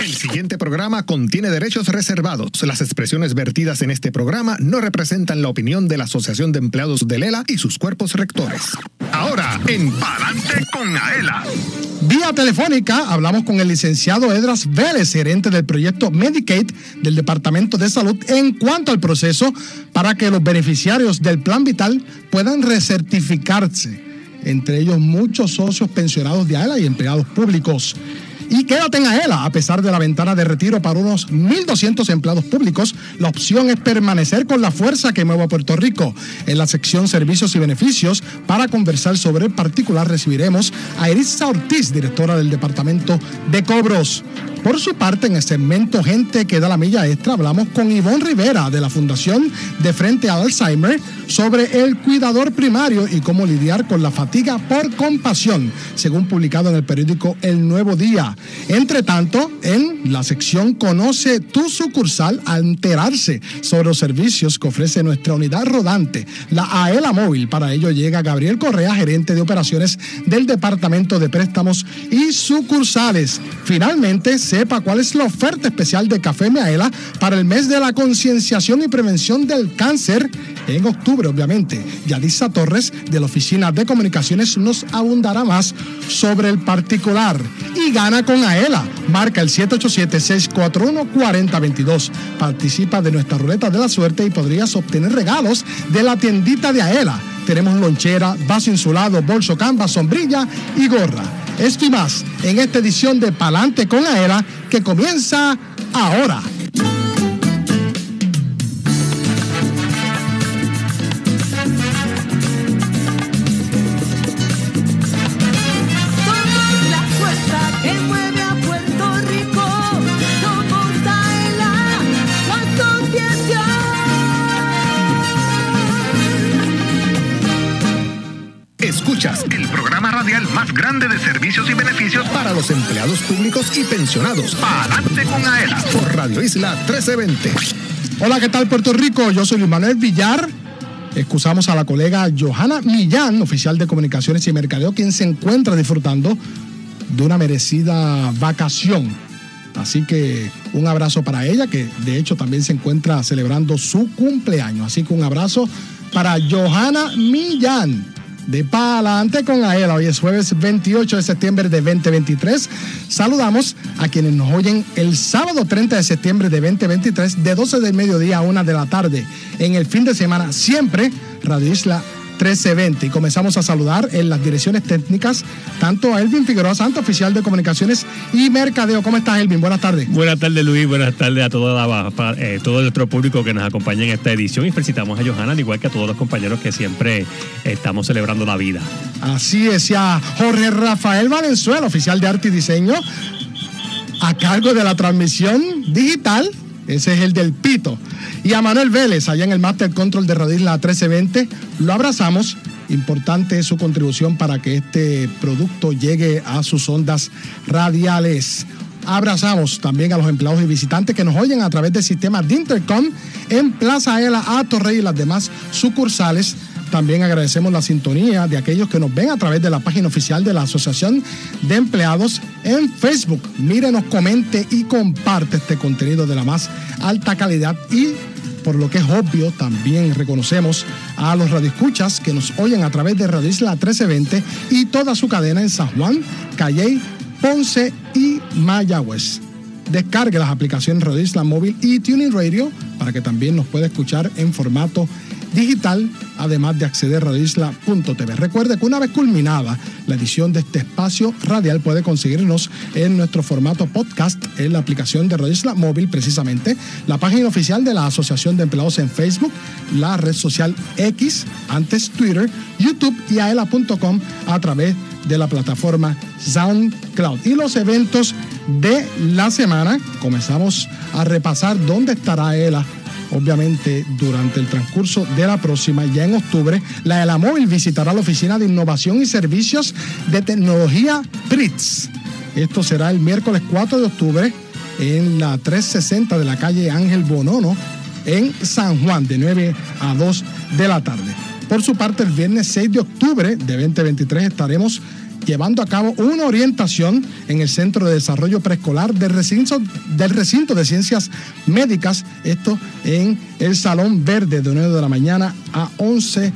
El siguiente programa contiene derechos reservados. Las expresiones vertidas en este programa no representan la opinión de la Asociación de Empleados de Lela y sus cuerpos rectores. Ahora, en Palante con Aela. Vía telefónica hablamos con el licenciado Edras Vélez, gerente del proyecto Medicaid del Departamento de Salud, en cuanto al proceso para que los beneficiarios del Plan Vital puedan recertificarse, entre ellos muchos socios pensionados de AELA y empleados públicos. Y quédate en AELA, a pesar de la ventana de retiro para unos 1.200 empleados públicos, la opción es permanecer con la fuerza que mueve a Puerto Rico. En la sección Servicios y Beneficios, para conversar sobre el particular, recibiremos a Erisa Ortiz, directora del Departamento de Cobros. Por su parte, en el segmento Gente que da la milla extra, hablamos con Ivonne Rivera de la Fundación de Frente al Alzheimer sobre el cuidador primario y cómo lidiar con la fatiga por compasión, según publicado en el periódico El Nuevo Día. Entre tanto, en la sección Conoce tu sucursal a enterarse sobre los servicios que ofrece nuestra unidad rodante, la AELA Móvil. Para ello llega Gabriel Correa, gerente de operaciones del Departamento de Préstamos y Sucursales. Finalmente, sepa cuál es la oferta especial de Café Miaela para el mes de la concienciación y prevención del cáncer en octubre, obviamente. Yadisa Torres, de la Oficina de Comunicaciones, nos abundará más sobre el particular. Y gana con AELA. Marca el 787-641-4022. Participa de nuestra ruleta de la suerte y podrías obtener regalos de la tiendita de AELA. Tenemos lonchera, vaso insulado, bolso canvas, sombrilla y gorra. Esto y más en esta edición de Palante con Aela que comienza ahora. Para los empleados públicos y pensionados. Palante con Aela por Radio Isla 1320. Hola, ¿qué tal Puerto Rico? Yo soy Manuel Villar. Excusamos a la colega Johanna Millán, oficial de comunicaciones y mercadeo, quien se encuentra disfrutando de una merecida vacación. Así que un abrazo para ella, que de hecho también se encuentra celebrando su cumpleaños. Así que un abrazo para Johanna Millán. De Palante con Aela. Hoy es jueves 28 de septiembre de 2023. Saludamos a quienes nos oyen el sábado 30 de septiembre de 2023 de 12 del mediodía a 1 de la tarde. En el fin de semana, siempre Radio Isla 1320. Y comenzamos a saludar en las direcciones técnicas tanto a Elvin Figueroa Santo, oficial de comunicaciones y mercadeo. ¿Cómo estás, Elvin? Buenas tardes. Buenas tardes, Luis. Buenas tardes a todo, la- eh, todo nuestro público que nos acompaña en esta edición. Y felicitamos a Johanna, al igual que a todos los compañeros que siempre estamos celebrando la vida. Así es, y a Jorge Rafael Valenzuela, oficial de arte y diseño, a cargo de la transmisión digital. Ese es el del Pito. Y a Manuel Vélez, allá en el Master Control de Radio Isla 1320. Lo abrazamos. Importante es su contribución para que este producto llegue a sus ondas radiales. Abrazamos también a los empleados y visitantes que nos oyen a través del sistema de Intercom en Plaza Ela, a Torrey y las demás sucursales también agradecemos la sintonía de aquellos que nos ven a través de la página oficial de la Asociación de Empleados en Facebook. Mírenos, comente y comparte este contenido de la más alta calidad y por lo que es obvio, también reconocemos a los radioescuchas que nos oyen a través de Radio Isla 1320 y toda su cadena en San Juan, Calley, Ponce y Mayagüez. Descargue las aplicaciones Radio Isla Móvil y Tuning Radio para que también nos pueda escuchar en formato digital, además de acceder a radioisla.tv. Recuerde que una vez culminada la edición de este espacio radial puede conseguirnos en nuestro formato podcast en la aplicación de Radio Isla Móvil, precisamente, la página oficial de la Asociación de Empleados en Facebook, la red social X, antes Twitter, YouTube y aela.com a través de la plataforma SoundCloud. Y los eventos de la semana, comenzamos a repasar dónde estará ELA obviamente durante el transcurso de la próxima, ya en octubre, la Móvil visitará la Oficina de Innovación y Servicios de Tecnología PRITS. Esto será el miércoles 4 de octubre en la 360 de la calle Ángel Bonono en San Juan, de 9 a 2 de la tarde. Por su parte, el viernes 6 de octubre de 2023 estaremos llevando a cabo una orientación en el Centro de Desarrollo Preescolar del recinto, del recinto de Ciencias Médicas, esto en el Salón Verde de 9 de la mañana a 11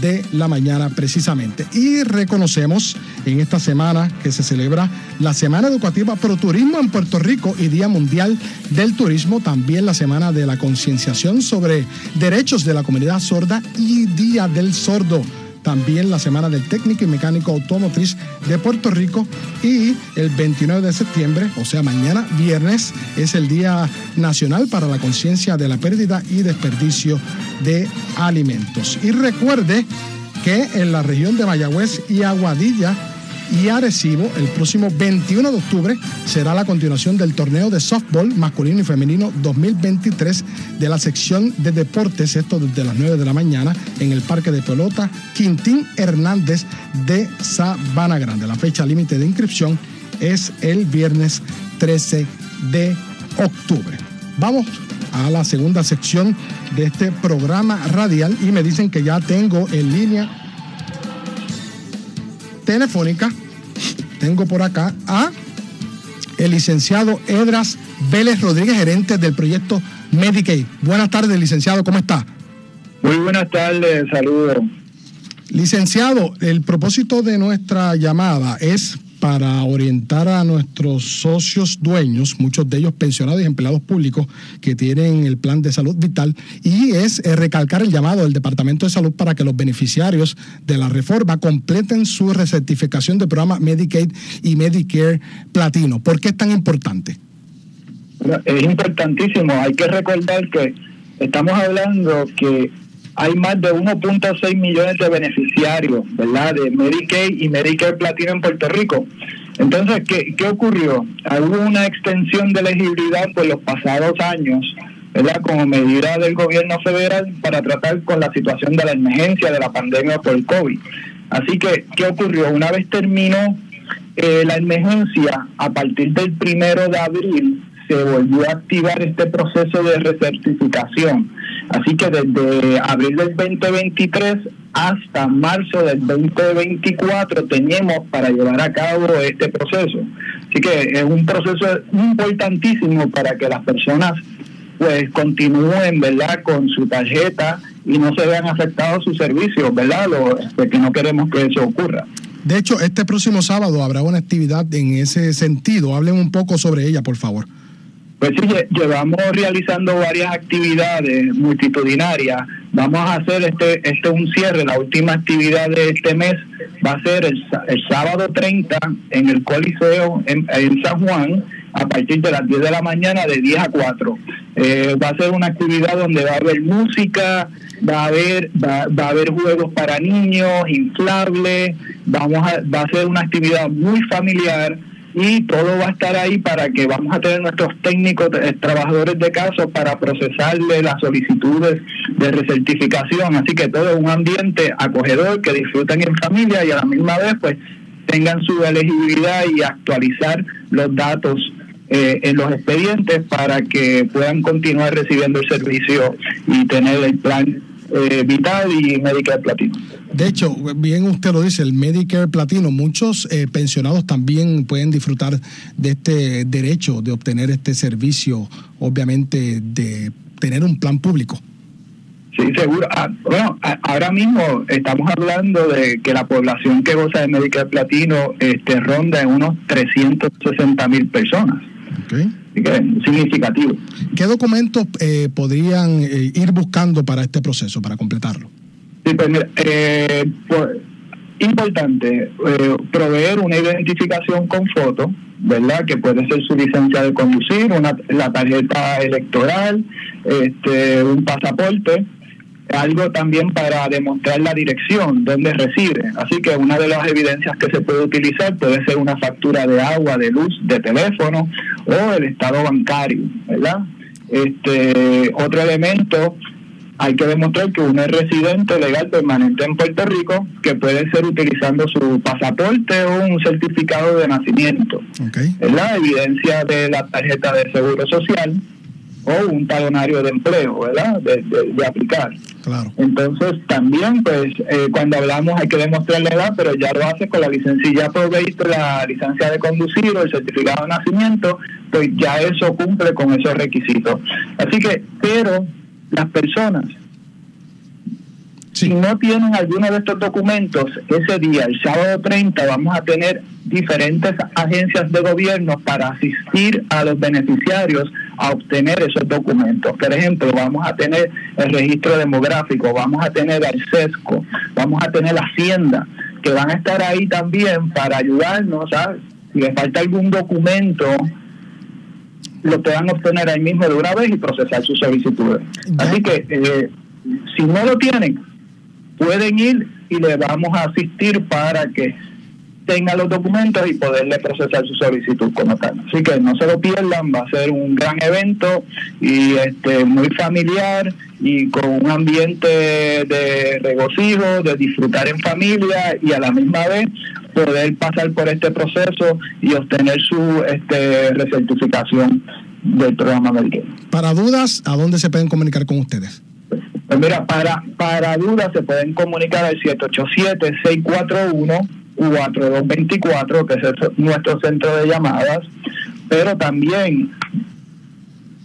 de la mañana precisamente. Y reconocemos en esta semana que se celebra la Semana Educativa Pro Turismo en Puerto Rico y Día Mundial del Turismo, también la Semana de la Concienciación sobre Derechos de la Comunidad Sorda y Día del Sordo también la Semana del Técnico y Mecánico Automotriz de Puerto Rico y el 29 de septiembre, o sea, mañana viernes, es el Día Nacional para la Conciencia de la Pérdida y Desperdicio de Alimentos. Y recuerde que en la región de Mayagüez y Aguadilla y Arecibo, el próximo 21 de octubre será la continuación del torneo de softball masculino y femenino 2023 de la sección de deportes, esto desde las 9 de la mañana en el Parque de Pelota Quintín Hernández de Sabana Grande. La fecha límite de inscripción es el viernes 13 de octubre. Vamos a la segunda sección de este programa radial y me dicen que ya tengo en línea telefónica, tengo por acá a el licenciado Edras Vélez Rodríguez, gerente del proyecto Medicaid. Buenas tardes, licenciado, ¿cómo está? Muy buenas tardes, saludos. Licenciado, el propósito de nuestra llamada es para orientar a nuestros socios dueños, muchos de ellos pensionados y empleados públicos que tienen el plan de salud vital, y es eh, recalcar el llamado del Departamento de Salud para que los beneficiarios de la reforma completen su recertificación de programa Medicaid y Medicare Platino. ¿Por qué es tan importante? Es importantísimo. Hay que recordar que estamos hablando que hay más de 1.6 millones de beneficiarios, ¿verdad? De Medicaid y Medicare Platino en Puerto Rico. Entonces, ¿qué, qué ocurrió? Hubo una extensión de elegibilidad por los pasados años, ¿verdad? Como medida del gobierno federal para tratar con la situación de la emergencia de la pandemia por el COVID. Así que, ¿qué ocurrió? Una vez terminó eh, la emergencia, a partir del primero de abril, se volvió a activar este proceso de recertificación. Así que desde abril del 2023 hasta marzo del 2024 tenemos para llevar a cabo este proceso. Así que es un proceso importantísimo para que las personas pues continúen, ¿verdad?, con su tarjeta y no se vean afectados sus servicios, ¿verdad?, Lo, pues, que no queremos que eso ocurra. De hecho, este próximo sábado habrá una actividad en ese sentido. Hablen un poco sobre ella, por favor. Pues sí, llevamos realizando varias actividades multitudinarias. Vamos a hacer este este un cierre, la última actividad de este mes va a ser el, el sábado 30 en el Coliseo en, San Juan a partir de las 10 de la mañana de 10 a 4. Eh, va a ser una actividad donde va a haber música, va a haber va a haber juegos para niños, inflables, vamos a, va a ser una actividad muy familiar y todo va a estar ahí para que vamos a tener nuestros técnicos, eh, trabajadores de caso para procesarle las solicitudes de recertificación. Así que todo un ambiente acogedor que disfruten en familia y a la misma vez pues tengan su elegibilidad y actualizar los datos eh, en los expedientes para que puedan continuar recibiendo el servicio y tener el plan eh, Vital y Medicare Platino. De hecho, bien usted lo dice, el Medicare Platino, muchos eh, pensionados también pueden disfrutar de este derecho de obtener este servicio, obviamente, de tener un plan público. Sí, seguro. Ah, bueno, a, ahora mismo estamos hablando de que la población que goza de Medicare Platino este, ronda en unos 360 mil personas. Okay. Así que es significativo. ¿Qué documentos eh, podrían eh, ir buscando para este proceso, para completarlo? Sí, pues mira, eh, pues, importante, eh, proveer una identificación con foto, ¿verdad? Que puede ser su licencia de conducir, una, la tarjeta electoral, este, un pasaporte, algo también para demostrar la dirección donde reside. Así que una de las evidencias que se puede utilizar puede ser una factura de agua, de luz, de teléfono o el estado bancario, ¿verdad? Este otro elemento hay que demostrar que uno es residente legal permanente en Puerto Rico, que puede ser utilizando su pasaporte o un certificado de nacimiento. Okay. Es la evidencia de la tarjeta de seguro social o un talonario de empleo, ¿verdad? De, de- de aplicar. Claro. Entonces, también, pues, eh, cuando hablamos hay que demostrar la edad, pero ya lo hace con la licencia. Ya proveíste la licencia de conducir o el certificado de nacimiento, pues ya eso cumple con esos requisitos. Así que, pero las personas, Sí. si no tienen alguno de estos documentos, ese día, el sábado 30, vamos a tener diferentes agencias de gobierno para asistir a los beneficiarios a obtener esos documentos. Por ejemplo, vamos a tener el registro demográfico, vamos a tener al SESCO, vamos a tener la Hacienda, que van a estar ahí también para ayudarnos, ¿sabes? Si les falta algún documento, lo puedan obtener ahí mismo de una vez y procesar sus solicitudes. Así que, eh, si no lo tienen, pueden ir y le vamos a asistir para que tenga los documentos y poderle procesar su solicitud como tal. Así que no se lo pierdan, va a ser un gran evento y este muy familiar y con un ambiente de regocijo, de disfrutar en familia y a la misma vez poder pasar por este proceso y obtener su este recertificación del programa Medicaid. Para dudas, ¿a dónde se pueden comunicar con ustedes? Pues mira, para, para dudas se pueden comunicar al 787-641-4224, que es nuestro centro de llamadas, pero también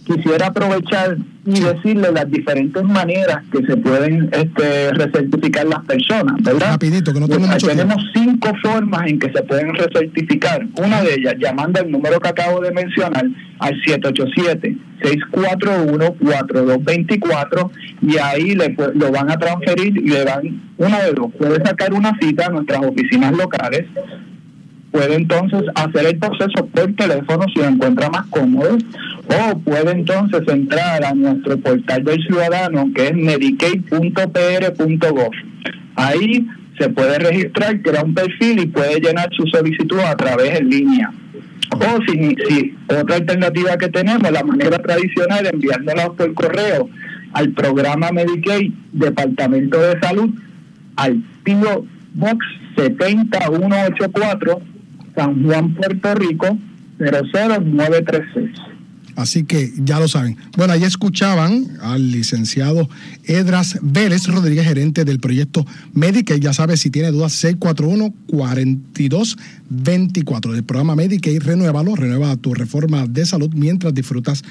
quisiera aprovechar y decirle las diferentes maneras que se pueden este, recertificar las personas, ¿verdad? Rapidito, que no tengo mucho Tenemos cinco formas en que se pueden recertificar. Una de ellas, llamando al número que acabo de mencionar, al 787-641-4224, y ahí le, pu- lo van a transferir y le dan una de dos. Puede sacar una cita a nuestras oficinas locales, puede entonces hacer el proceso por teléfono si lo encuentra más cómodo, o puede entonces entrar a nuestro portal del ciudadano que es medicaid.pr.gov. Ahí se puede registrar, crear un perfil y puede llenar su solicitud a través en línea. O si, si otra alternativa que tenemos, la manera tradicional, enviándola por correo al programa Medicaid, Departamento de Salud, al PIO Box 70184, San Juan, Puerto Rico, 00936. Así que ya lo saben. Bueno, ahí escuchaban al licenciado Edras Vélez Rodríguez, gerente del proyecto Medicaid. Ya sabes, si tiene dudas, 641-4224 del programa Medicaid. Renuévalo, renueva tu reforma de salud mientras disfrutas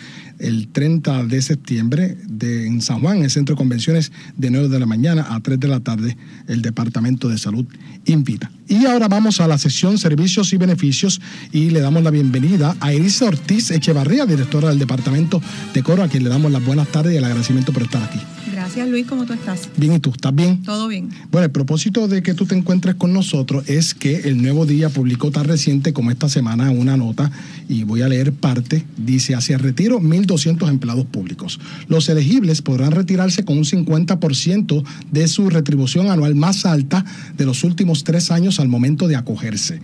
el 30 de septiembre de, en San Juan, en el Centro de Convenciones, de 9 de la mañana a 3 de la tarde. El Departamento de Salud invita. Y ahora vamos a la sesión Servicios y Beneficios y le damos la bienvenida a Elisa Ortiz Echevarría, directora del Departamento de Coro, a quien le damos las buenas tardes y el agradecimiento por estar aquí. Gracias Luis, ¿cómo tú estás? Bien, ¿y tú? ¿Estás bien? Todo bien. Bueno, el propósito de que tú te encuentres con nosotros es que el Nuevo Día publicó tan reciente como esta semana una nota, y voy a leer parte, dice, hacia el retiro 1.200 empleados públicos. Los elegibles podrán retirarse con un 50% de su retribución anual más alta de los últimos tres años al momento de acogerse.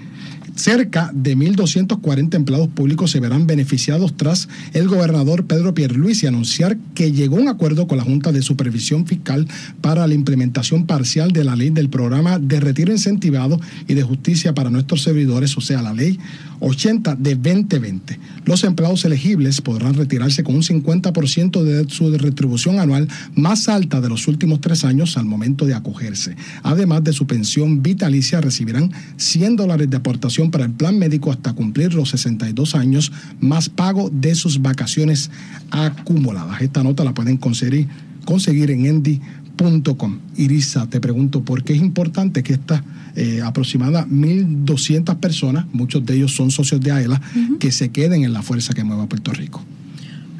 Cerca de 1.240 empleados públicos se verán beneficiados tras el gobernador Pedro Pierluisi anunciar que llegó a un acuerdo con la Junta de Supervisión Fiscal para la implementación parcial de la ley del programa de retiro incentivado y de justicia para nuestros servidores, o sea, la ley 80 de 2020. Los empleados elegibles podrán retirarse con un 50% de su retribución anual más alta de los últimos tres años al momento de acogerse. Además de su pensión vitalicia, recibirán 100 dólares de aportación para el plan médico hasta cumplir los 62 años, más pago de sus vacaciones acumuladas. Esta nota la pueden conseguir, conseguir en endy.com. Irisa, te pregunto, ¿por qué es importante que estas eh, aproximadas 1.200 personas, muchos de ellos son socios de AELA, que se queden en la fuerza que mueva Puerto Rico?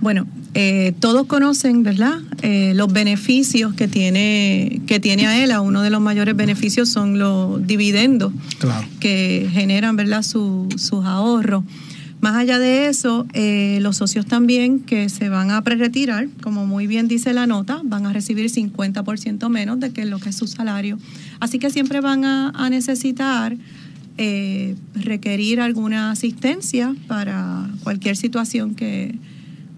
Bueno, eh, todos conocen, ¿verdad? Eh, los beneficios que tiene que tiene AELA. Uno de los mayores beneficios son los dividendos Claro. que generan, ¿verdad? Su- sus ahorros. Más allá de eso, eh, los socios también que se van a preretirar, como muy bien dice la nota, van a recibir 50% menos de que lo que es su salario. Así que siempre van a, a necesitar eh, requerir alguna asistencia para cualquier situación que,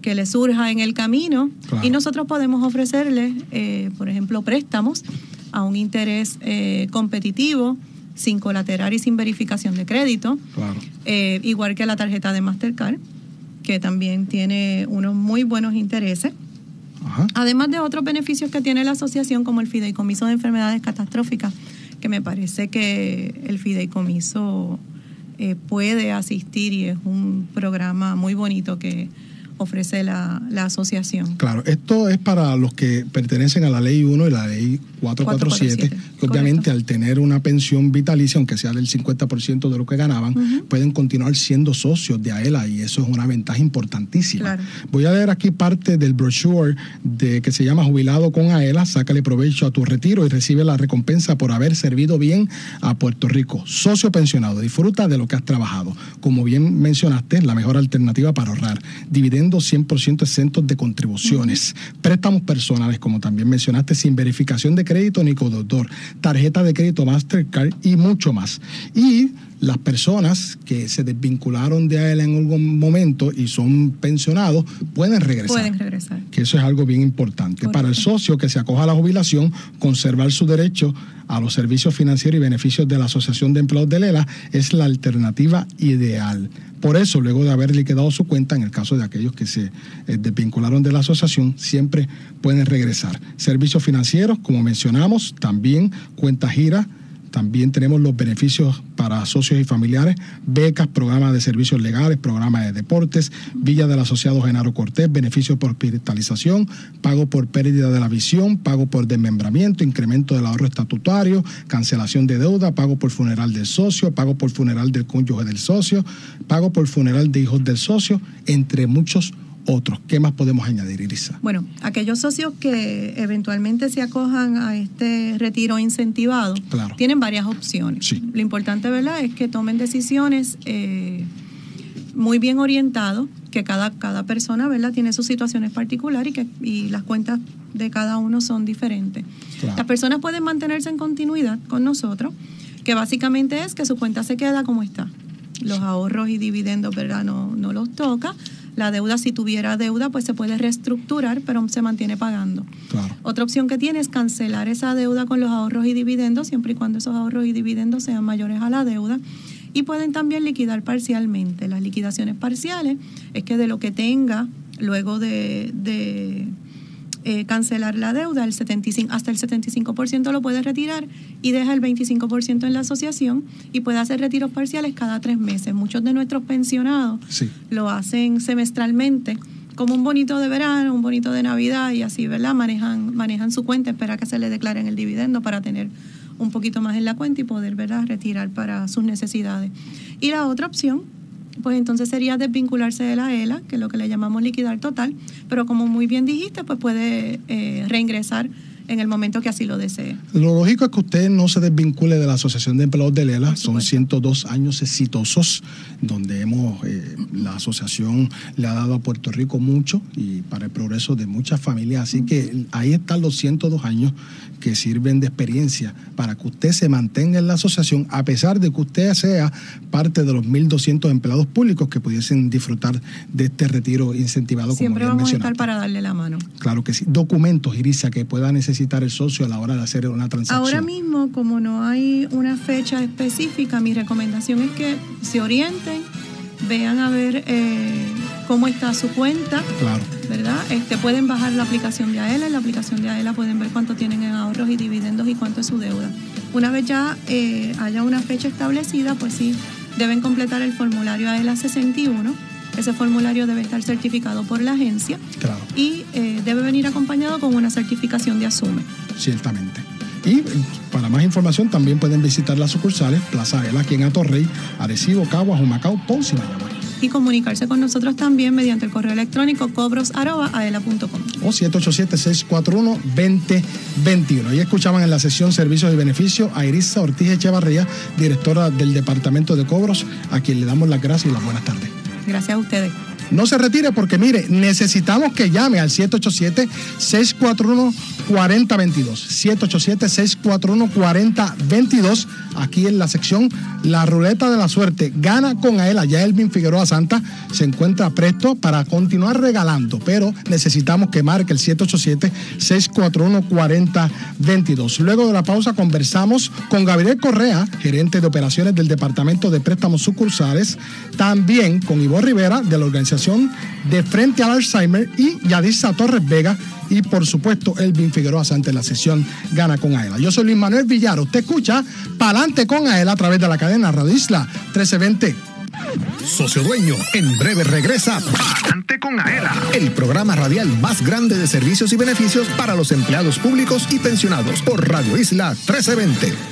que le surja en el camino. Claro. Y nosotros podemos ofrecerles, eh, por ejemplo, préstamos a un interés eh, competitivo, sin colateral y sin verificación de crédito, Claro. eh, igual que la tarjeta de Mastercard. que también tiene unos muy buenos intereses. Ajá. Además de otros beneficios que tiene la asociación, como el fideicomiso de enfermedades catastróficas, que me parece que el fideicomiso eh, puede asistir y es un programa muy bonito que ofrece la, la asociación. Claro, esto es para los que pertenecen a la ley 1 y la ley 447, 447, que obviamente correcto. al tener una pensión vitalicia, aunque sea del 50% de lo que ganaban, pueden continuar siendo socios de AELA y eso es una ventaja importantísima. Claro. Voy a leer aquí parte del brochure de que se llama Jubilado con AELA, sácale provecho a tu retiro y recibe la recompensa por haber servido bien a Puerto Rico. Socio pensionado, disfruta de lo que has trabajado. Como bien mencionaste, la mejor alternativa para ahorrar. Dividendos 100% exentos de contribuciones. Préstamos personales, como también mencionaste, sin verificación de crédito ni codeudor. Tarjeta de crédito Mastercard y mucho más. Y las personas que se desvincularon de AELA en algún momento y son pensionados pueden regresar Pueden regresar. que eso es algo bien importante. Correcto. Para el socio que se acoja a la jubilación, conservar su derecho a los servicios financieros y beneficios de la Asociación de Empleados de Lela es la alternativa ideal. Por eso, luego de haber liquidado su cuenta, en el caso de aquellos que se eh, desvincularon de la asociación, siempre pueden regresar. Servicios financieros, como mencionamos, también cuenta gira, también tenemos los beneficios para socios y familiares, becas, programas de servicios legales, programas de deportes, Villa del Asociado Genaro Cortés, beneficios por hospitalización, pago por pérdida de la visión, pago por desmembramiento, incremento del ahorro estatutario, cancelación de deuda, pago por funeral del socio, pago por funeral del cónyuge del socio, pago por funeral de hijos del socio, entre muchos otros. ¿Qué más podemos añadir, Irisa? Bueno, aquellos socios que eventualmente se acojan a este retiro incentivado Claro. tienen varias opciones. Sí. Lo importante, ¿verdad?, es que tomen decisiones eh, muy bien orientados, que cada, cada persona, ¿verdad?, tiene sus situaciones particulares y que y las cuentas de cada uno son diferentes. Claro. Las personas pueden mantenerse en continuidad con nosotros, que básicamente es que su cuenta se queda como está. Los ahorros y dividendos, ¿verdad?, no, no los toca. La deuda, si tuviera deuda, pues se puede reestructurar, pero se mantiene pagando. Claro. Otra opción que tiene es cancelar esa deuda con los ahorros y dividendos, siempre y cuando esos ahorros y dividendos sean mayores a la deuda. Y pueden también liquidar parcialmente. Las liquidaciones parciales es que de lo que tenga luego de, de, eh, cancelar la deuda, el 75, hasta el 75% lo puede retirar y deja el 25% en la asociación y puede hacer retiros parciales cada tres meses. Muchos de nuestros pensionados Sí. lo hacen semestralmente como un bonito de verano, un bonito de Navidad y así, ¿verdad? Manejan, manejan su cuenta, espera que se le declaren el dividendo para tener un poquito más en la cuenta y poder, ¿verdad?, retirar para sus necesidades. Y la otra opción, pues entonces sería desvincularse de la ELA, que es lo que le llamamos liquidar total, pero como muy bien dijiste, pues puede eh, reingresar en el momento que así lo desee. Lo lógico es que usted no se desvincule de la Asociación de Empleados de Lela. Son supuesto. 102 años exitosos donde hemos, eh, la asociación le ha dado a Puerto Rico mucho y para el progreso de muchas familias. Así que ahí están los 102 años que sirven de experiencia para que usted se mantenga en la asociación a pesar de que usted sea parte de los 1.200 empleados públicos que pudiesen disfrutar de este retiro incentivado. Siempre vamos a estar para darle la mano. Claro que sí. Documentos, Irisa, que pueda necesitar el socio a la hora de hacer una transacción. Ahora mismo, como no hay una fecha específica, mi recomendación es que se orienten, vean a ver eh, cómo está su cuenta, Claro. ¿verdad? Este, pueden bajar la aplicación de AELA, en la aplicación de AELA pueden ver cuánto tienen en ahorros y dividendos y cuánto es su deuda. Una vez ya eh, haya una fecha establecida, pues sí, deben completar el formulario AELA 61. Ese formulario debe estar certificado por la agencia Claro. y eh, debe venir acompañado con una certificación de asume. Ciertamente. Y eh, para más información también pueden visitar las sucursales Plaza Vela aquí en Atorrey, Arecibo, Caguas, Humacao, Ponce y y comunicarse con nosotros también mediante el correo electrónico cobros.aela.com. O 787-641-2021. Y escuchaban en la sesión Servicios y Beneficios a Irisa Ortiz Echevarría, directora del Departamento de Cobros, a quien le damos las gracias y las buenas tardes. Gracias a ustedes. No se retire porque mire, necesitamos que llame al 787-641-2021. 4022. 787-641-4022. Aquí en la sección La Ruleta de la Suerte. Gana con Aela. Ya Elvin Figueroa Santa se encuentra presto para continuar regalando, pero necesitamos que marque el 787-641-4022. Luego de la pausa conversamos con Gabriel Correa, gerente de operaciones del Departamento de Préstamos Sucursales, también con Ivo Rivera de la organización de Frente al Alzheimer y Yadisa Torres Vega y por supuesto Elvin Figueroa Santa en la sesión Gana con Aela. Yo soy Luis Manuel Villar. Usted escucha Palante con Aela a través de la cadena Radio Isla 1320. Socio Dueño, en breve regresa Palante con Aela, el programa radial más grande de servicios y beneficios para los empleados públicos y pensionados por Radio Isla 1320.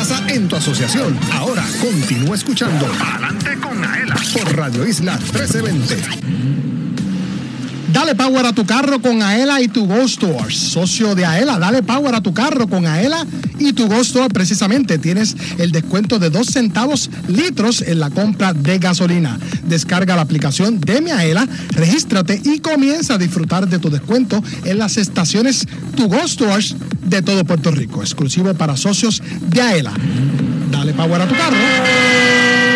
Pasa en tu asociación. Ahora continúa escuchando Adelante con Aela por Radio Isla 1320. Dale power a tu carro con Aela y tu Go Stores. Socio de Aela, dale power a tu carro con Aela y tu Go Store. Precisamente tienes el descuento de dos centavos litros en la compra de gasolina. Descarga la aplicación de mi Aela, regístrate y comienza a disfrutar de tu descuento en las estaciones Tu Go Stores de todo Puerto Rico. Exclusivo para socios de Aela. Dale power a tu carro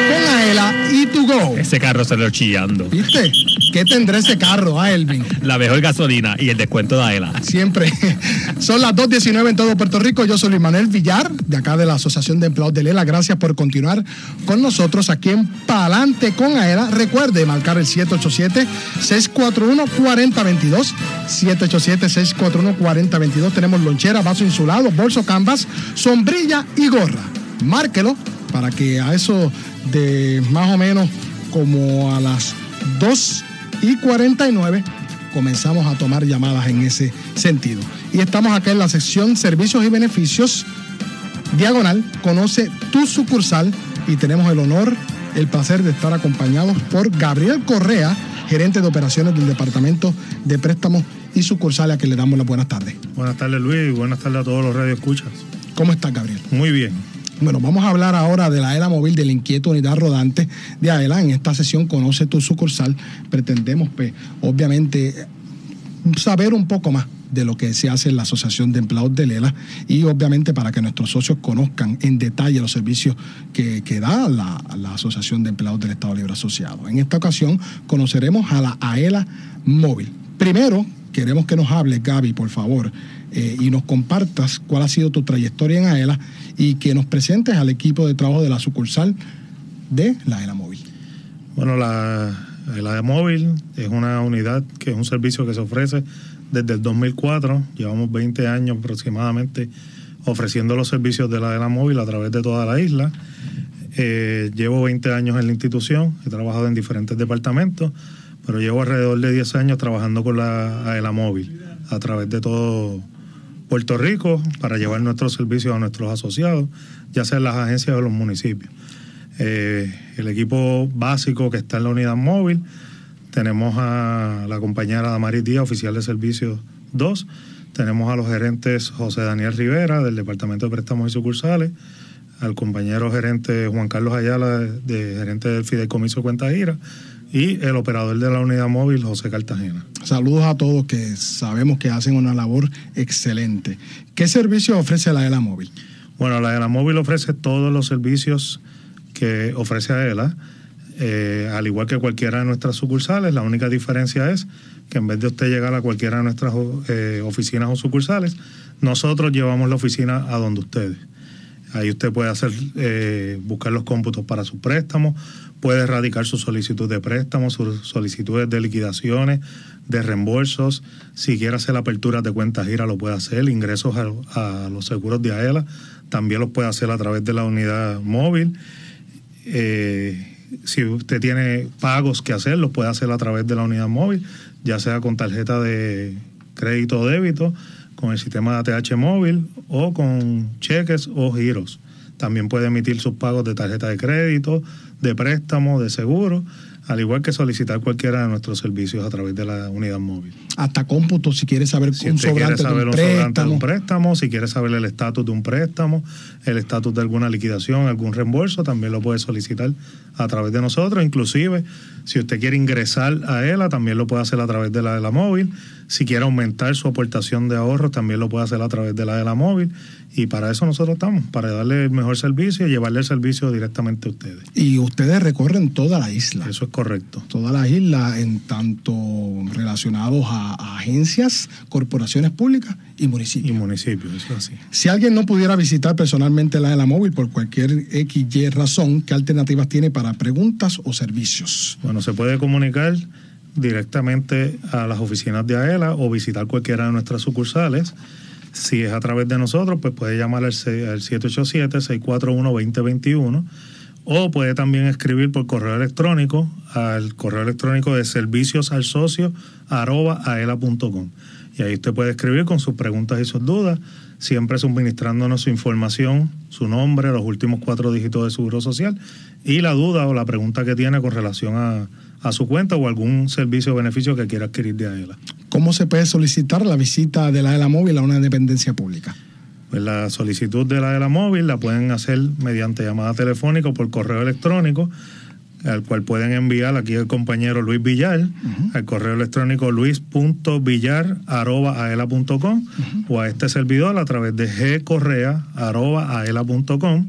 con Aela y tu Go. Ese carro salió chillando. ¿Viste? ¿Qué tendrá ese carro, ah, Elvin? La mejor gasolina y el descuento de Aela. Siempre. Son las 2.19 en todo Puerto Rico. Yo soy Luis Manuel Villar, de acá de la Asociación de Empleados de Lela. Gracias por continuar con nosotros aquí en Palante con Aela. Recuerde marcar el 787-641-4022. 787-641-4022. Tenemos lonchera, vaso insulado, bolso canvas, sombrilla y gorra. Márquelo para que a eso de más o menos como a las 2 y 49 comenzamos a tomar llamadas en ese sentido. Y estamos acá en la sección Servicios y Beneficios. Diagonal, conoce tu sucursal y tenemos el honor, el placer de estar acompañados por Gabriel Correa, gerente de operaciones del Departamento de Préstamos y Sucursales, a que le damos las buenas tardes. Buenas tardes Luis y buenas tardes a todos los radioescuchas. ¿Cómo estás, Gabriel? Muy bien. Bueno, vamos a hablar ahora de la AELA móvil, de la inquieto unidad rodante de AELA. En esta sesión Conoce tu sucursal. Pretendemos, pues, obviamente, saber un poco más de lo que se hace en la Asociación de Empleados de Lela y obviamente para que nuestros socios conozcan en detalle los servicios que, da la, Asociación de Empleados del Estado Libre Asociado. En esta ocasión conoceremos a la AELA móvil. Primero, queremos que nos hables, Gaby, por favor, eh, y nos compartas cuál ha sido tu trayectoria en AELA y que nos presentes al equipo de trabajo de la sucursal de la AELA móvil. Bueno, la, la móvil es una unidad que es un servicio que se ofrece desde el 2004. Llevamos 20 años aproximadamente ofreciendo los servicios de la de la móvil a través de toda la isla. Eh, llevo 20 años en la institución, he trabajado en diferentes departamentos, pero llevo alrededor de 10 años trabajando con la AELA móvil a través de todo Puerto Rico para llevar nuestros servicios a nuestros asociados, ya sea las agencias o los municipios. Eh, el equipo básico que está en la unidad móvil, tenemos a la compañera Damaris Díaz, oficial de servicios 2, tenemos a los gerentes José Daniel Rivera del Departamento de Préstamos y Sucursales, al compañero gerente Juan Carlos Ayala, de, gerente del Fideicomiso Cuenta Gira, y el operador de la unidad móvil, José Cartagena. Saludos a todos que sabemos que hacen una labor excelente. ¿Qué servicio ofrece la ELA móvil? Bueno, la ELA móvil ofrece todos los servicios que ofrece a ELA, eh, al igual que cualquiera de nuestras sucursales. La única diferencia es que en vez de usted llegar a cualquiera de nuestras eh, oficinas o sucursales, nosotros llevamos la oficina a donde ustedes. Ahí usted puede hacer, eh, buscar los cómputos para su préstamo, puede erradicar su solicitud de préstamo, sus solicitudes de liquidaciones, de reembolsos. Si quiere hacer aperturas de cuentas gira, lo puede hacer. Ingresos a, a los seguros de AELA, también los puede hacer a través de la unidad móvil. Eh, si usted tiene pagos que hacer, los puede hacer a través de la unidad móvil, ya sea con tarjeta de crédito o débito, con el sistema de ATH móvil o con cheques o giros. También puede emitir sus pagos de tarjeta de crédito, de préstamo, de seguro, al igual que solicitar cualquiera de nuestros servicios a través de la unidad móvil. Hasta cómputo, si quiere saber Si un sobrante de saber un un sobrante de un préstamo. si quiere saber el estatus de un préstamo, el estatus de alguna liquidación, algún reembolso, también lo puede solicitar a través de nosotros. Inclusive, si usted quiere ingresar a ELA, también lo puede hacer a través de la de la móvil. Si quiere aumentar su aportación de ahorros, también lo puede hacer a través de la de la móvil. Y para eso nosotros estamos, para darle el mejor servicio y llevarle el servicio directamente a ustedes. Y ustedes recorren toda la isla. Eso es correcto. Toda la isla en tanto relacionados a, a agencias, corporaciones públicas y municipios. Y municipios, eso es así. Si alguien no pudiera visitar personalmente la de la móvil por cualquier XY razón, ¿qué alternativas tiene para preguntas o servicios? Bueno, se puede comunicar directamente a las oficinas de AELA o visitar cualquiera de nuestras sucursales. Si es a través de nosotros, pues puede llamar al, se- al 787-641-2021 o puede también escribir por correo electrónico al correo electrónico de servicios al socio aela.com. Y ahí usted puede escribir con sus preguntas y sus dudas, siempre suministrándonos su información, su nombre, los últimos cuatro dígitos de seguro social y la duda o la pregunta que tiene con relación a, a su cuenta o algún servicio o beneficio que quiera adquirir de AELA. ¿Cómo se puede solicitar la visita de la de la móvil a una dependencia pública? Pues la solicitud de la de la móvil la pueden hacer mediante llamada telefónica o por correo electrónico, al cual pueden enviar aquí el compañero Luis Villar, al correo electrónico luis.villar.aela.com o a este servidor a través de gcorrea.aela.com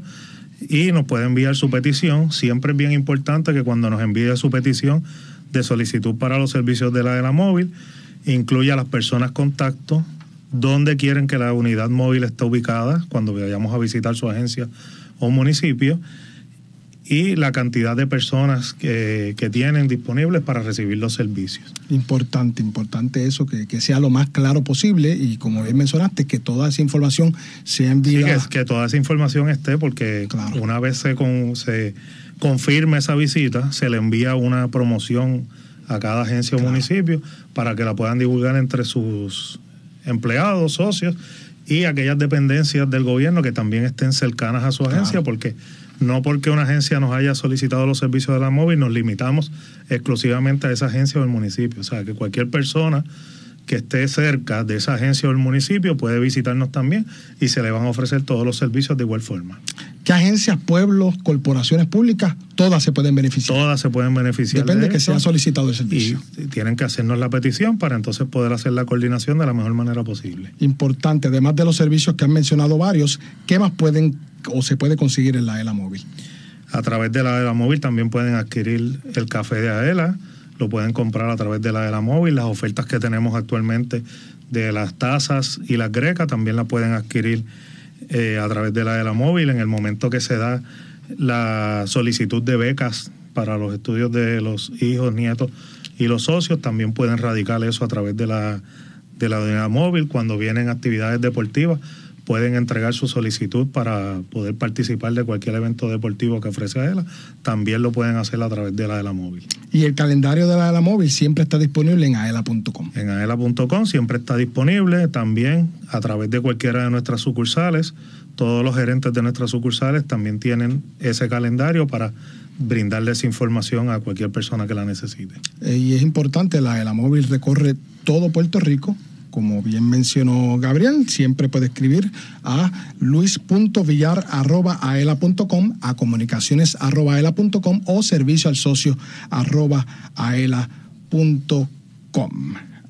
y nos puede enviar su petición. Siempre es bien importante que cuando nos envíe su petición de solicitud para los servicios de la de la móvil, incluya a las personas contacto, dónde quieren que la unidad móvil esté ubicada cuando vayamos a visitar su agencia o municipio y la cantidad de personas que, que tienen disponibles para recibir los servicios. Importante, importante eso, que, que sea lo más claro posible y como bien mencionaste, que toda esa información sea Sí, enviada. que, que toda esa información esté porque una vez se, con- se confirme esa visita, se le envía una promoción a cada agencia o municipio para que la puedan divulgar entre sus empleados, socios y aquellas dependencias del gobierno que también estén cercanas a su agencia, porque no porque una agencia nos haya solicitado los servicios de la móvil, nos limitamos exclusivamente a esa agencia o el municipio. O sea, que cualquier persona que esté cerca de esa agencia o el municipio puede visitarnos también y se le van a ofrecer todos los servicios de igual forma. ¿Qué agencias, pueblos, corporaciones públicas? Todas se pueden beneficiar. Todas se pueden beneficiar. Depende de que se esto. haya solicitado el servicio. Y tienen que hacernos la petición para entonces poder hacer la coordinación de la mejor manera posible. Importante, además de los servicios que han mencionado varios, ¿qué más pueden o se puede conseguir en la ELA móvil? A través de la ELA móvil también pueden adquirir el café de AELA, lo pueden comprar a través de la ELA móvil, las ofertas que tenemos actualmente de las tazas y las grecas también las pueden adquirir eh, a través de la ELA móvil en el momento que se da la solicitud de becas para los estudios de los hijos, nietos y los socios, también pueden radicar eso a través de la, de la móvil. Cuando vienen actividades deportivas, pueden entregar su solicitud para poder participar de cualquier evento deportivo que ofrece AELA. También lo pueden hacer a través de la ELA móvil. Y el calendario de la ELA móvil siempre está disponible en aela.com. En aela.com siempre está disponible también a través de cualquiera de nuestras sucursales. Todos los gerentes de nuestras sucursales también tienen ese calendario para brindarles información a cualquier persona que la necesite. Eh, y es importante, la ELA móvil recorre todo Puerto Rico. Como bien mencionó Gabriel, siempre puede escribir a luis.villar.aela.com, a comunicaciones.aela.com o servicio al socio aela.com.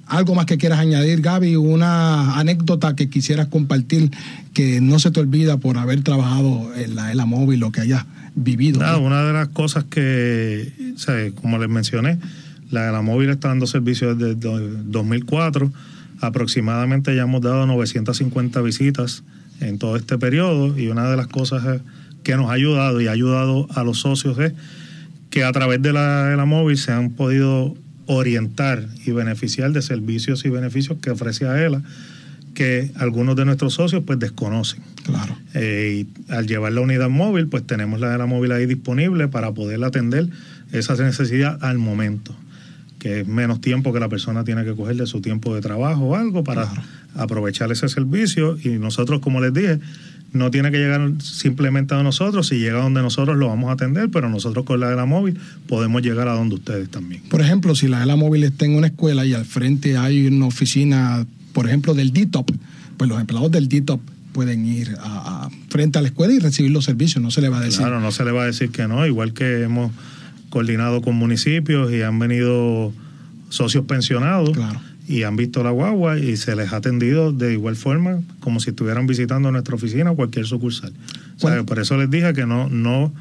Algo más que quieras añadir, Gaby, una anécdota que quisieras compartir que no se te olvida por haber trabajado en la ELA móvil o que hayas vivido. Una de las cosas que, como les mencioné, la, la móvil está dando servicio desde do- 2004. Aproximadamente ya hemos dado 950 visitas en todo este periodo y una de las cosas que nos ha ayudado y ha ayudado a los socios es que a través de la, de la móvil se han podido orientar y beneficiar de servicios y beneficios que ofrece AELA que algunos de nuestros socios pues desconocen. Claro. Eh, y al llevar la unidad móvil, pues tenemos la de la móvil ahí disponible para poder atender esa necesidad al momento, que es menos tiempo que la persona tiene que coger de su tiempo de trabajo o algo para aprovechar ese servicio. Y nosotros, como les dije, no tiene que llegar simplemente a nosotros, si llega donde nosotros lo vamos a atender, pero nosotros con la de la móvil podemos llegar a donde ustedes también. Por ejemplo, si la ELA móvil está en una escuela y al frente hay una oficina, por ejemplo, del DITOP, pues los empleados del DITOP pueden ir a, a- frente a la escuela y recibir los servicios, no se le va a decir. Claro, no se le va a decir que no, igual que hemos coordinado con municipios y han venido socios pensionados y han visto la guagua y se les ha atendido de igual forma como si estuvieran visitando nuestra oficina o cualquier sucursal. O sea, por eso les dije que no, no,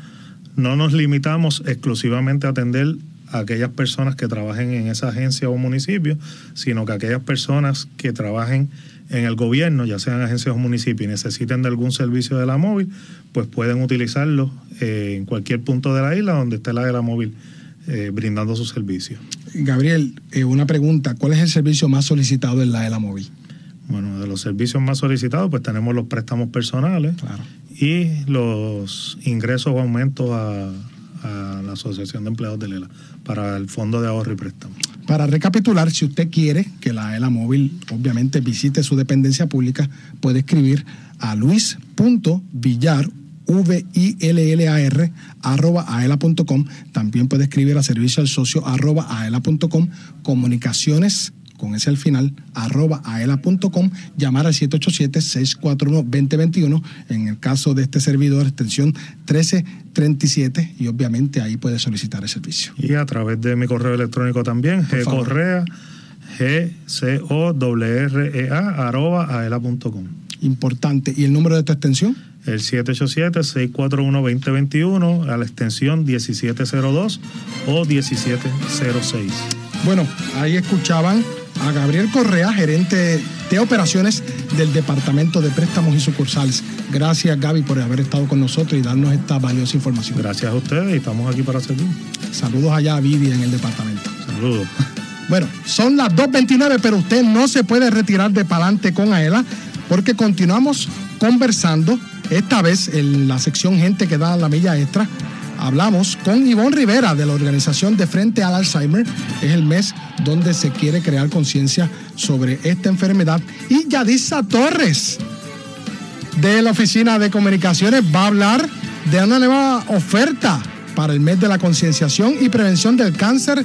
no nos limitamos exclusivamente a atender a aquellas personas que trabajen en esa agencia o municipio, sino que aquellas personas que trabajen en el gobierno, ya sean agencias o municipios, y necesiten de algún servicio de la móvil, pues pueden utilizarlo eh, en cualquier punto de la isla donde esté la de la móvil eh, brindando su servicio. Gabriel, eh, una pregunta, ¿cuál es el servicio más solicitado en la ELA móvil? Bueno, de los servicios más solicitados, pues tenemos los préstamos personales y los ingresos o aumentos a, a la Asociación de Empleados de Lela para el Fondo de Ahorro y Préstamo. Para recapitular, si usted quiere que la ELA móvil obviamente visite su dependencia pública, puede escribir a luis.villar V-I-L-L-A-R, arroba aela.com. También puede escribir a servicio al socio arroba aela.com, comunicaciones con ese al final, arroba aela.com, llamar al 787-641-2021, en el caso de este servidor, extensión 1337, y obviamente ahí puede solicitar el servicio. Y a través de mi correo electrónico también, Por gcorrea, g c o r e a arroba aela.com. Importante. ¿Y el número de tu extensión? El 787-641-2021 a la extensión 1702 o 1706. Bueno, ahí escuchaban a Gabriel Correa, gerente de operaciones del Departamento de Préstamos y Sucursales. Gracias, Gaby, por haber estado con nosotros y darnos esta valiosa información. Gracias a ustedes y estamos aquí para servir. Saludos allá a Vivi en el departamento. Saludos. Bueno, son las 2.29, pero usted no se puede retirar de pa'lante con Aela porque continuamos conversando, esta vez en la sección Gente que da la milla extra. Hablamos con Ivonne Rivera de la organización de Frente al Alzheimer. Es el mes donde se quiere crear conciencia sobre esta enfermedad. Y Yadisa Torres de la Oficina de Comunicaciones va a hablar de una nueva oferta para el mes de la concienciación y prevención del cáncer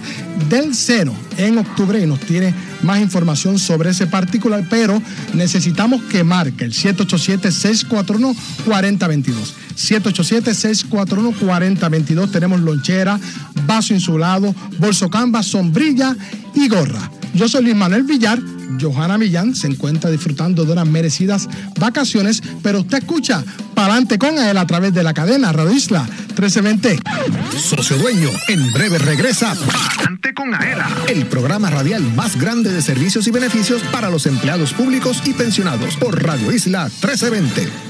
del seno en octubre y nos tiene más información sobre ese particular, pero necesitamos que marque el 787-641-4022. 787-641-4022. Tenemos lonchera, vaso insulado, bolso canvas, sombrilla y gorra. Yo soy Luis Manuel Villar. Johanna Millán se encuentra disfrutando de unas merecidas vacaciones, pero usted escucha Palante con él a través de la cadena Radio Isla 1320. Socio Dueño, en breve regresa Palante con Aela, el programa radial más grande de servicios y beneficios para los empleados públicos y pensionados por Radio Isla 1320.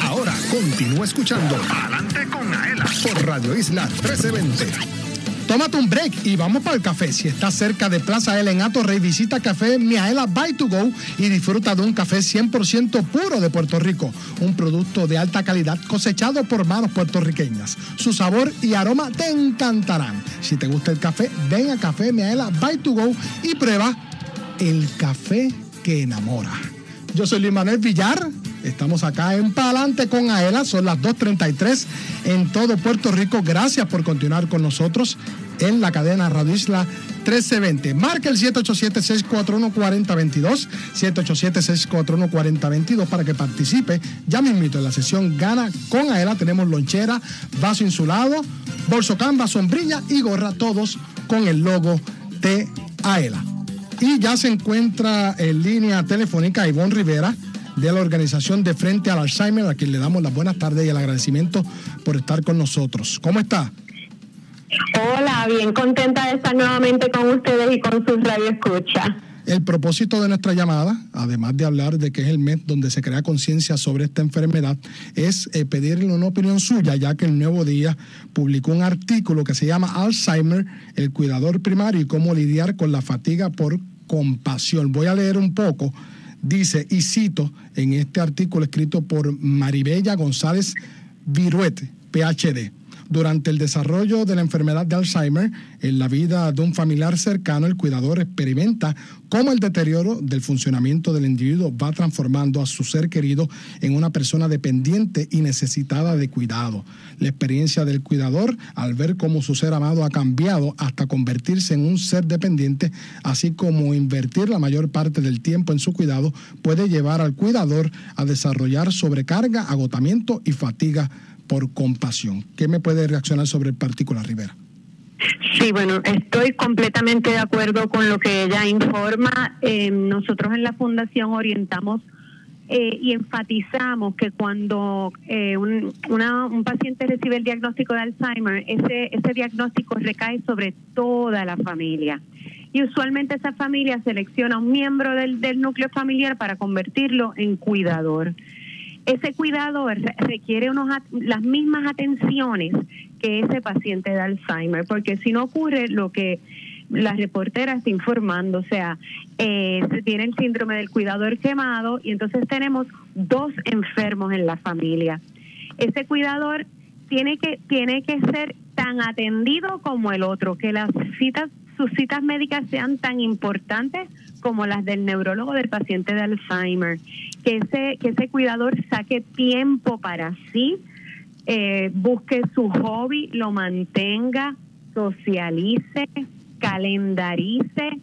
Ahora continúa escuchando Adelante con Aela por Radio Isla 1320. Tómate un break y vamos para el café. Si estás cerca de Plaza L en Atorrey, visita Café Miaela Buy to Go y disfruta de un café 100% puro de Puerto Rico. Un producto de alta calidad cosechado por manos puertorriqueñas. Su sabor y aroma te encantarán. Si te gusta el café, ven a Café Miaela Buy to Go y prueba el café que enamora. Yo soy Luis Manuel Villar. Estamos acá en Palante con Aela. Son las 2.33 en todo Puerto Rico. Gracias por continuar con nosotros en la cadena Radio Isla 1320. Marca el 787-641-4022. 787-641-4022 para que participe. Ya me invito en la sesión Gana con Aela. Tenemos lonchera, vaso insulado, bolso canvas, sombrilla y gorra. Todos con el logo de Aela. Y ya se encuentra en línea telefónica Ivonne Rivera de la organización de Frente al Alzheimer, a quien le damos las buenas tardes y el agradecimiento por estar con nosotros. ¿Cómo está? Hola, bien contenta de estar nuevamente con ustedes y con sus radio escucha. El propósito de nuestra llamada, además de hablar de que es el mes donde se crea conciencia sobre esta enfermedad, es eh, pedirle una opinión suya, ya que el Nuevo Día publicó un artículo que se llama Alzheimer, el cuidador primario y cómo lidiar con la fatiga por compasión. Voy a leer un poco. Dice, y cito en este artículo escrito por Maribella González Viruete, PhD. Durante el desarrollo de la enfermedad de Alzheimer, en la vida de un familiar cercano, el cuidador experimenta cómo el deterioro del funcionamiento del individuo va transformando a su ser querido en una persona dependiente y necesitada de cuidado. La experiencia del cuidador al ver cómo su ser amado ha cambiado hasta convertirse en un ser dependiente, así como invertir la mayor parte del tiempo en su cuidado, puede llevar al cuidador a desarrollar sobrecarga, agotamiento y fatiga por compasión. ¿Qué me puede reaccionar sobre el particular, Rivera? Sí, bueno, estoy completamente de acuerdo con lo que ella informa. Eh, nosotros en la Fundación orientamos eh, y enfatizamos que cuando eh, un, una- un paciente recibe el diagnóstico de Alzheimer, ese, ese diagnóstico recae sobre toda la familia. Y usualmente esa familia selecciona un miembro del núcleo familiar para convertirlo en cuidador. Ese cuidador re- requiere unos, las mismas atenciones que ese paciente de Alzheimer, porque si no ocurre lo que la reportera está informando, o sea, eh, se tiene el síndrome del cuidador quemado y entonces tenemos dos enfermos en la familia. Ese cuidador tiene que tiene que ser tan atendido como el otro, que las citas sus citas médicas sean tan importantes como las del neurólogo del paciente de Alzheimer, que ese que ese cuidador saque tiempo para sí, eh, busque su hobby, lo mantenga, socialice, calendarice,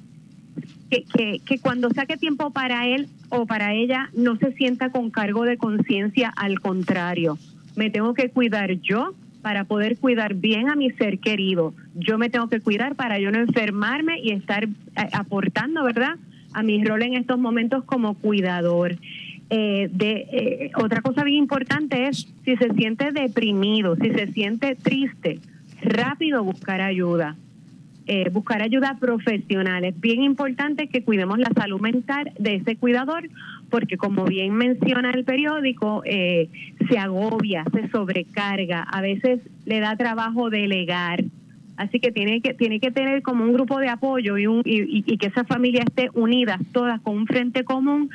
que, que, que cuando saque tiempo para él o para ella no se sienta con cargo de conciencia, al contrario, me tengo que cuidar yo para poder cuidar bien a mi ser querido. Yo me tengo que cuidar para yo no enfermarme y estar eh, aportando, ¿verdad? A mi rol en estos momentos como cuidador. Eh, de eh, otra cosa bien importante es si se siente deprimido, si se siente triste, rápido buscar ayuda. Eh, buscar ayuda profesional. Es bien importante que cuidemos la salud mental de ese cuidador, porque como bien menciona el periódico, eh, se agobia, se sobrecarga, a veces le da trabajo delegar. Así que tiene que tiene que tener como un grupo de apoyo y, un, y, y- que esa familia esté unida todas con un frente común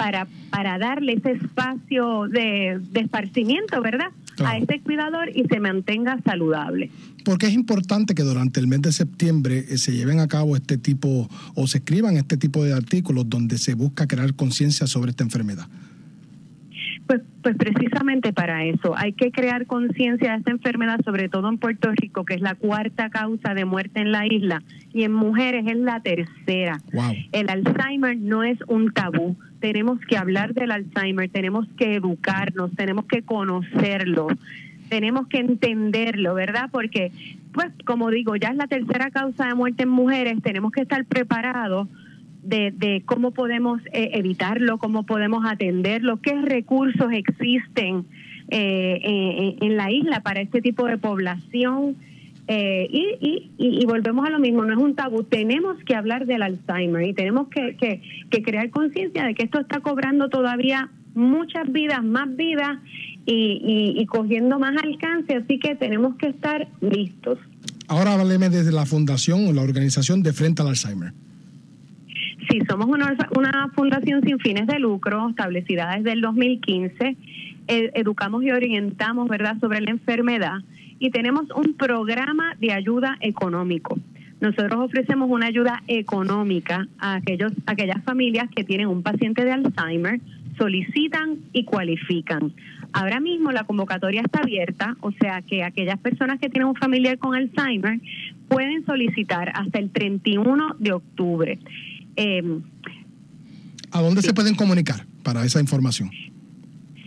para, para darle ese espacio de, de esparcimiento, ¿verdad? A ese cuidador y se mantenga saludable. Porque es importante que durante el mes de septiembre eh, se lleven a cabo este tipo o se escriban este tipo de artículos donde se busca crear conciencia sobre esta enfermedad. Pues, pues precisamente para eso hay que crear conciencia de esta enfermedad, sobre todo en Puerto Rico, que es la cuarta causa de muerte en la isla, y en mujeres es la tercera. El Alzheimer no es un tabú. Tenemos que hablar del Alzheimer, tenemos que educarnos, tenemos que conocerlo, tenemos que entenderlo, ¿verdad? Porque, pues, como digo, ya es la tercera causa de muerte en mujeres, tenemos que estar preparados de, de cómo podemos eh, evitarlo, cómo podemos atenderlo, qué recursos existen eh, eh, en la isla para este tipo de población. Eh, y, y, y- volvemos a lo mismo, no es un tabú, tenemos que hablar del Alzheimer y tenemos que, que, que crear conciencia de que esto está cobrando todavía muchas vidas, más vidas y, y, y cogiendo más alcance, así que tenemos que estar listos. Ahora hábleme desde la fundación o la organización de Frente al Alzheimer. Sí, somos una, una fundación sin fines de lucro establecida desde el 2015. Eh, educamos y orientamos, ¿verdad?, sobre la enfermedad y tenemos un programa de ayuda económico. Nosotros ofrecemos una ayuda económica a aquellos, a aquellas familias que tienen un paciente de Alzheimer, solicitan y cualifican. Ahora mismo la convocatoria está abierta, o sea que aquellas personas que tienen un familiar con Alzheimer pueden solicitar hasta el 31 de octubre. Eh, ¿A dónde se pueden comunicar para esa información?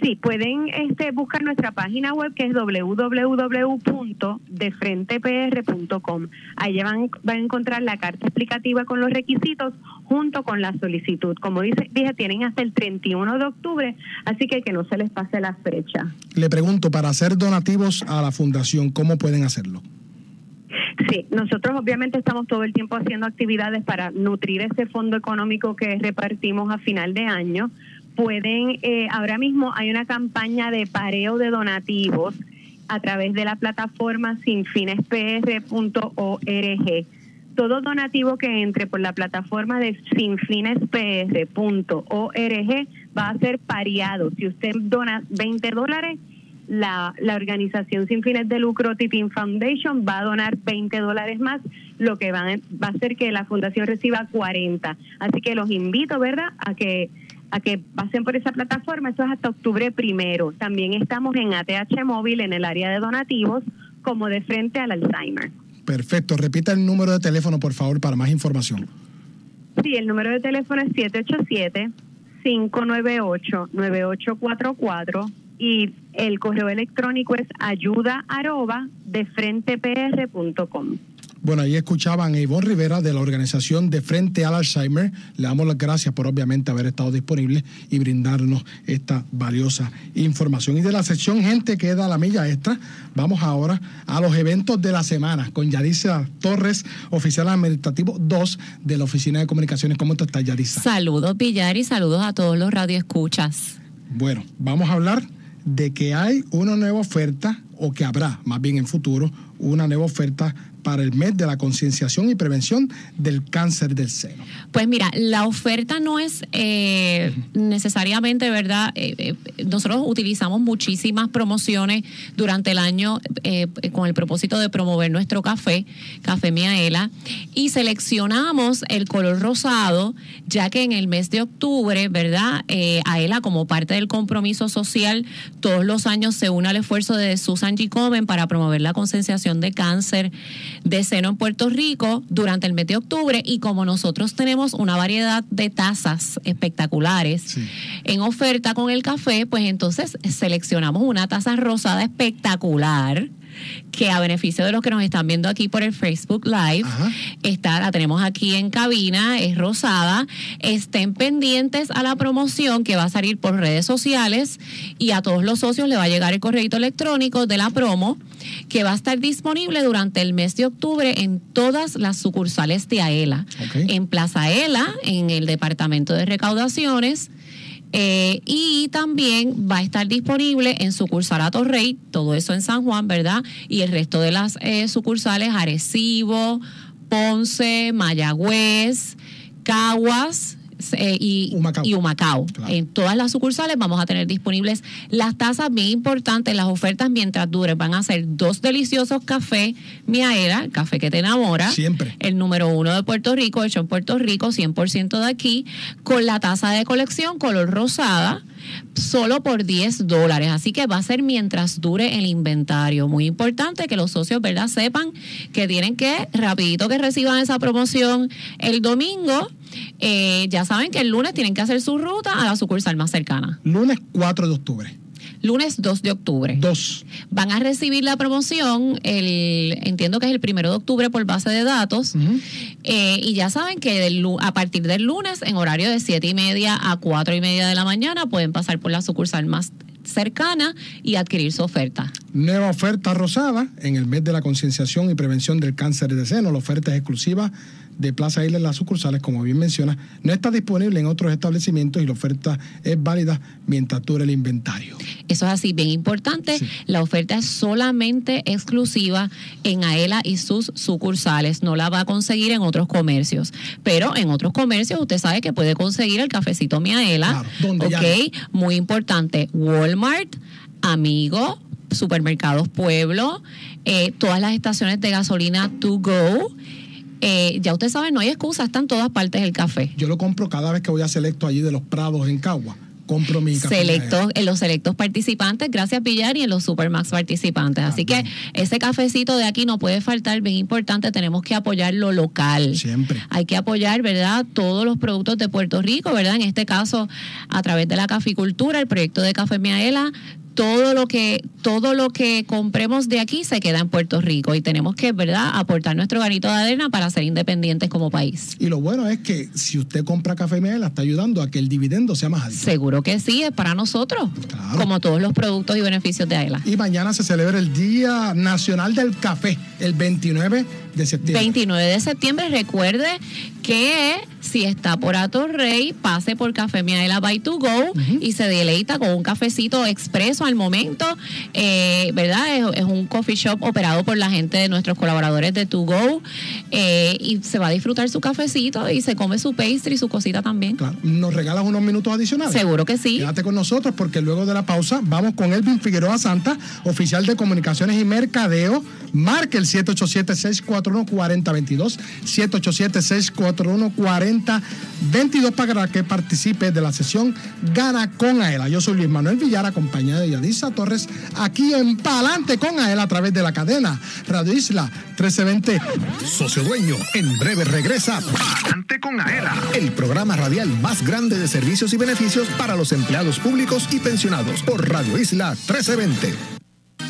Sí, pueden este, buscar nuestra página web que es www.defrentepr.com. Ahí van, van a encontrar la carta explicativa con los requisitos junto con la solicitud. Como dice, dije, tienen hasta el 31 de octubre, así que que no se les pase la fecha. Le pregunto, para hacer donativos a la fundación, ¿cómo pueden hacerlo? Sí, nosotros obviamente estamos todo el tiempo haciendo actividades para nutrir ese fondo económico que repartimos a final de año. Pueden, eh, ahora mismo hay una campaña de pareo de donativos a través de la plataforma sinfinespr.org. Todo donativo que entre por la plataforma de sinfinespr.org va a ser pareado. Si usted dona 20 dólares, la, la organización sin fines de lucro Titin Foundation va a donar 20 dólares más, lo que van, va a hacer que la fundación reciba 40. Así que los invito, ¿verdad?, a que a que pasen por esa plataforma. Eso es hasta octubre primero. También estamos en ATH Móvil en el área de donativos como de frente al Alzheimer. Perfecto. Repita el número de teléfono, por favor, para más información. Sí, el número de teléfono es 787-598-9844 y el correo electrónico es ayuda arroba de frentepr.com. Bueno, ahí escuchaban a Ivonne Rivera de la organización de Frente al Alzheimer. Le damos las gracias por obviamente haber estado disponible y brindarnos esta valiosa información. Y de la sección Gente queda la milla extra, vamos ahora a los eventos de la semana con Yarisa Torres, oficial administrativo 2 de la Oficina de Comunicaciones. ¿Cómo te estás, Yarisa? Saludos, Villar, y saludos a todos los radioescuchas. Bueno, vamos a hablar de que hay una nueva oferta, o que habrá más bien en futuro, una nueva oferta para el mes de la concienciación y prevención del cáncer del seno. Pues mira, la oferta no es eh, necesariamente, ¿verdad? Eh, eh, nosotros utilizamos muchísimas promociones durante el año eh, con el propósito de promover nuestro café, Café Miaela, y seleccionamos el color rosado, ya que en el mes de octubre, ¿verdad? Aela, como parte del compromiso social, todos los años se une al esfuerzo de Susan G. Komen para promover la concienciación de cáncer de seno en Puerto Rico durante el mes de octubre. Y como nosotros tenemos una variedad de tazas espectaculares en oferta con el café, pues entonces seleccionamos una taza rosada espectacular que a beneficio de los que nos están viendo aquí por el Facebook Live, está, la tenemos aquí en cabina, es rosada. Estén pendientes a la promoción que va a salir por redes sociales y a todos los socios le va a llegar el correo electrónico de la promo que va a estar disponible durante el mes de octubre en todas las sucursales de AELA. En Plaza AELA, en el Departamento de Recaudaciones, eh, y también va a estar disponible en sucursal Atorrey, todo eso en San Juan, ¿verdad? Y el resto de las eh, sucursales, Arecibo, Ponce, Mayagüez, Caguas. Eh, y Humacao. y Humacao. En todas las sucursales vamos a tener disponibles las tazas bien importantes, las ofertas mientras duren. Van a ser dos deliciosos cafés Miaera, el café que te enamora. Siempre. El número uno de Puerto Rico, hecho en Puerto Rico, 100% de aquí, con la taza de colección color rosada, solo por 10 dólares. Así que va a ser mientras dure el inventario. Muy importante que los socios, ¿verdad?, sepan que tienen que, rapidito que reciban esa promoción el domingo, eh, ya saben que el lunes tienen que hacer su ruta a la sucursal más cercana. Lunes 4 de octubre. Lunes 2 de octubre. 2. Van a recibir la promoción, el, entiendo que es el primero de octubre por base de datos. Eh, y ya saben que del a partir del lunes, en horario de 7 y media a 4 y media de la mañana, pueden pasar por la sucursal más cercana y adquirir su oferta. Nueva oferta rosada en el mes de la concienciación y prevención del cáncer de seno. La oferta es exclusiva de Plaza Isla en las sucursales, como bien menciona. No está disponible en otros establecimientos y la oferta es válida mientras dure el inventario. Eso es así, bien importante. La oferta es solamente exclusiva en Aela y sus sucursales. No la va a conseguir en otros comercios. Pero en otros comercios usted sabe que puede conseguir el cafecito Miaela. ¿dónde ya ok, muy importante. Walmart, Amigo, Supermercados Pueblo, eh, todas las estaciones de gasolina to go. Eh, ya usted sabe, no hay excusa, está en todas partes el café. Yo lo compro cada vez que voy a Selecto allí de los Prados en Cagua. Compro mi café. selectos, en los selectos participantes, gracias Villar, y en los Supermax participantes. Así que ese cafecito de aquí no puede faltar, bien importante, tenemos que apoyar lo local. Siempre. Hay que apoyar, ¿verdad?, todos los productos de Puerto Rico, ¿verdad? En este caso, a través de la caficultura, el proyecto de Café Miaela, todo lo que todo lo que compremos de aquí se queda en Puerto Rico y tenemos que, ¿verdad?, aportar nuestro granito de arena para ser independientes como país. Y lo bueno es que si usted compra café Miel, está ayudando a que el dividendo sea más alto. Seguro que sí, es para nosotros, como todos los productos y beneficios de AELA. Y mañana se celebra el Día Nacional del Café, el 29 de septiembre. 29 de septiembre, recuerde que Si está por Atorrey, pase por Café Miaela by to go y se deleita con un cafecito expreso al momento, eh, ¿verdad? Es, es un coffee shop operado por la gente de nuestros colaboradores de to go eh, y se va a disfrutar su cafecito y se come su pastry y su cosita también. Claro. ¿Nos regalas unos minutos adicionales? Seguro que sí. Quédate con nosotros porque luego de la pausa vamos con Elvin Figueroa Santa, oficial de Comunicaciones y Mercadeo. Marque el 787-641-4022, 787-641-4022 para que participe de la sesión Gana con Aela. Yo soy Luis Manuel Villar, acompañado de Yadisa Torres, aquí en Palante con Aela a través de la cadena Radio Isla 1320. Socio Dueño, en breve regresa Palante con Aela, el programa radial más grande de servicios y beneficios para los empleados públicos y pensionados por Radio Isla 1320.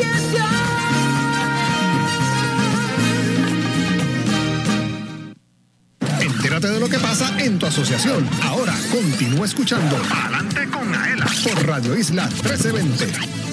Asociación. Entérate de lo que pasa en tu asociación. Ahora continúa escuchando Adelante con Aela por Radio Isla 1320.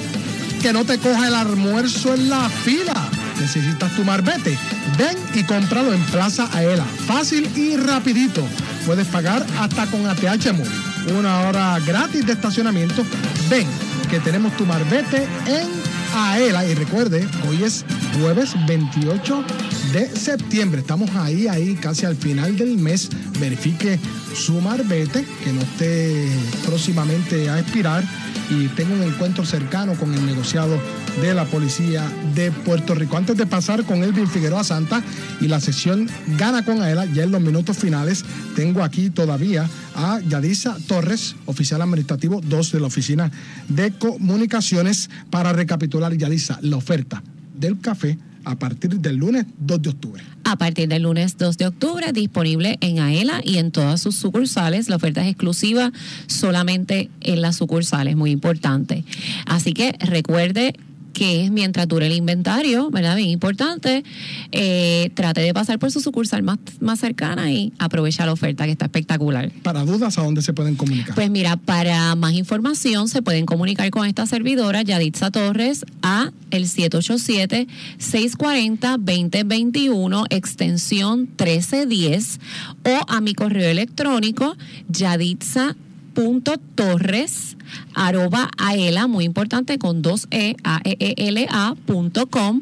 Que no te coja el almuerzo en la fila. Necesitas tu marbete. Ven y cómpralo en Plaza Aela. Fácil y rapidito. Puedes pagar hasta con ATH Móvil. Una hora gratis de estacionamiento. Ven, que tenemos tu marbete en Aela. Y recuerde, hoy es jueves 28 de septiembre. Estamos ahí, ahí, casi al final del mes. Verifique su marbete, que no esté próximamente a expirar y tenga un encuentro cercano con el negociado de la Policía de Puerto Rico. Antes de pasar con Elvin Figueroa Santa y la sesión Gana con Aela, ya en los minutos finales, tengo aquí todavía a Yadisa Torres, oficial administrativo 2 de la Oficina de Comunicaciones, para recapitular, Yadisa, la oferta del café a partir del lunes 2 de octubre. A partir del lunes 2 de octubre, disponible en AELA y en todas sus sucursales. La oferta es exclusiva solamente en las sucursales, muy importante. Así que recuerde que es mientras dure el inventario, ¿verdad? Bien importante. Eh, trate de pasar por su sucursal más, más cercana y aprovecha la oferta que está espectacular. Para dudas, ¿a dónde se pueden comunicar? Pues mira, para más información se pueden comunicar con esta servidora, Yaditza Torres, a el 787-640-2021, extensión 1310, o a mi correo electrónico, yaditza aela.torres arroba aela, muy importante, con dos E, a e e l a punto com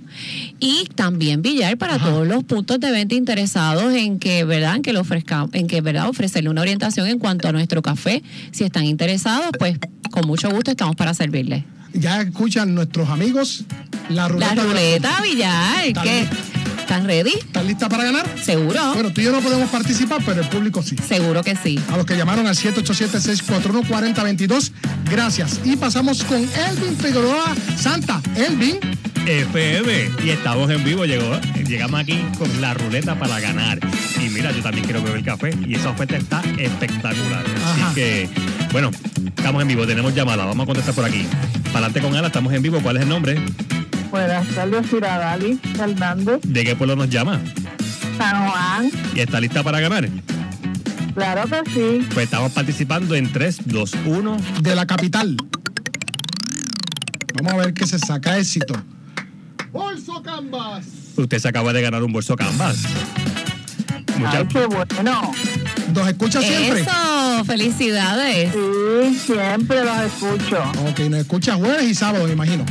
y también Villar para todos los puntos de venta interesados en que, ¿verdad? En que le ofrezca, en que, ¿verdad? Ofrecerle una orientación en cuanto a nuestro café. Si están interesados, pues con mucho gusto estamos para servirles. Ya escuchan nuestros amigos la ruleta. La ruleta, Villar, ¿Están ¿qué? ¿Están ready? ¿Están listas para ganar? Seguro. Bueno, tú y yo no podemos participar, pero el público sí. Seguro que sí. A los que llamaron al 787-641-4022, gracias. Y pasamos con Elvin Figueroa Santa. Elvin. FM y estamos en vivo, llegó, llegamos aquí con la ruleta para ganar. Y mira, yo también quiero beber café y esa oferta está espectacular. Ajá. Así que, bueno, estamos en vivo, tenemos llamada, vamos a contestar por aquí. Para adelante con Ala, estamos en vivo, ¿cuál es el nombre? Buenas tardes, Ciradali Hernández, ¿De qué pueblo nos llama? San Juan. ¿Y está lista para ganar? Claro que sí. Pues estamos participando en 3, 2, 1. De la capital. Vamos a ver qué se saca éxito. Bolso Canvas. Usted se acaba de ganar un bolso Canvas. Muchas, Ay, qué bueno. ¿Nos escucha siempre? Eso, felicidades. Sí, siempre los escucho. Ok, nos escucha jueves y sábado, me imagino.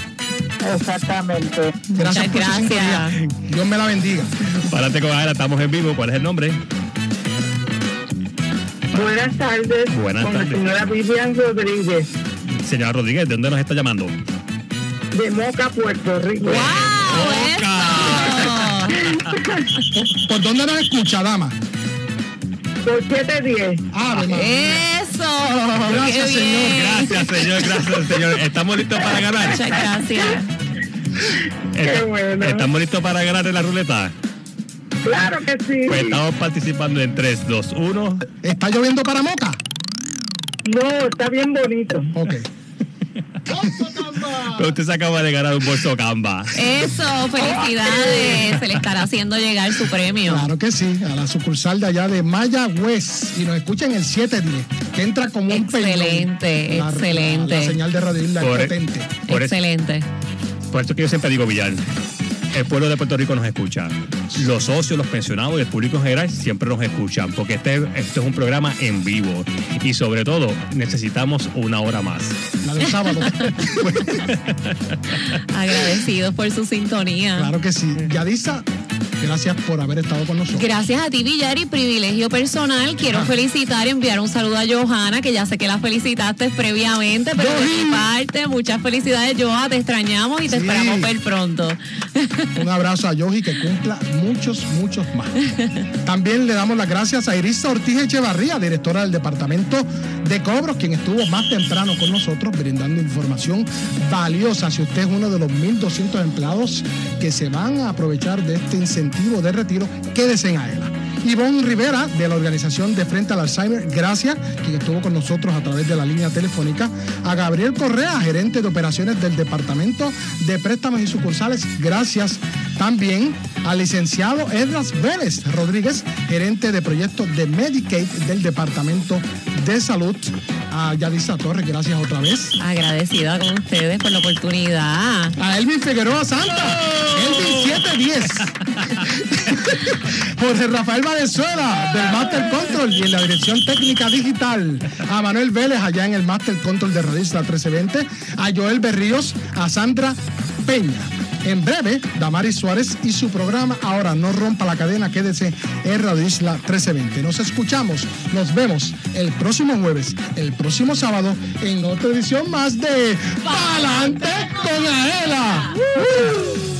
Exactamente. Gracias por su sintonía. Dios me la bendiga. Para adelante con Ala, estamos en vivo, ¿cuál es el nombre? Buenas tardes. Buenas con tardes. la señora Vivian Rodríguez, Señora Rodríguez, ¿de dónde nos está llamando? de Moca, Puerto Rico. ¿Por dónde nos escucha, dama? Por 710. Ave María. Eso. Gracias, Qué señor. bien. Gracias, señor, gracias, señor. ¿Estamos listos para ganar? Muchas gracias. Est- bueno. ¿Estamos listos para ganar en la ruleta? Claro que sí. Pues estamos participando en 3, 2, 1. ¿Está lloviendo para Moca? No, está bien bonito. Ok. Pero usted se acaba de ganar un bolso Canva. Eso, felicidades. Se le estará haciendo llegar su premio. Claro que sí, a la sucursal de allá de Mayagüez. Y nos escucha en el 710, que entra como un peñón. Excelente, La- excelente. La, la señal de Radio Isla es Por- potente. Por eso, Excelente. por eso que yo siempre digo, Villar, el pueblo de Puerto Rico nos escucha. Los socios, los pensionados y el público en general siempre nos escuchan, porque este, este es un programa en vivo. Y sobre todo, necesitamos una hora más. La del sábado. Agradecidos por su sintonía. claro que sí. Yadisa, gracias por haber estado con nosotros. Gracias a ti, Villar, y privilegio personal. Quiero felicitar y enviar un saludo a Johanna, que ya sé que la felicitaste previamente, pero de mi parte, muchas felicidades, Joa. Te extrañamos y te Sí. esperamos ver pronto. Un abrazo a Yogi que cumpla muchos, muchos más. También le damos las gracias a Irisa Ortiz Echevarría, directora del Departamento de Cobros, quien estuvo más temprano con nosotros brindando información valiosa. Si usted es uno de los 1.200 empleados que se van a aprovechar de este incentivo de retiro, quédese en AELA. Ivonne Rivera, de la organización de Frente al Alzheimer, gracias, quien estuvo con nosotros a través de la línea telefónica. A Gabriel Correa, gerente de operaciones del Departamento de Préstamos y Sucursales, gracias. También al licenciado Edras Vélez Rodríguez, gerente de proyectos de Medicaid del Departamento de Salud. A Yadisa Torres, gracias otra vez. Agradecida con ustedes por la oportunidad. A Elvin Figueroa Santa, Elvin 710. Jorge Rafael Valenzuela, del Master Control y en la dirección técnica digital. A Manuel Vélez, allá en el Master Control de Radio Isla 1320. A Joel Berríos, a Sandra Peña. En breve, Damaris Suárez y su programa Ahora no rompa la cadena, quédese en Radio Isla 1320. Nos escuchamos, nos vemos el próximo jueves, el próximo sábado, en otra edición más de Palante con Aela. ¡Uh!